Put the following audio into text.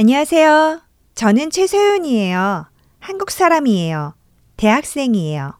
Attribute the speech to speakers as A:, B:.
A: 안녕하세요. 저는 최소윤이에요. 한국 사람이에요. 대학생이에요.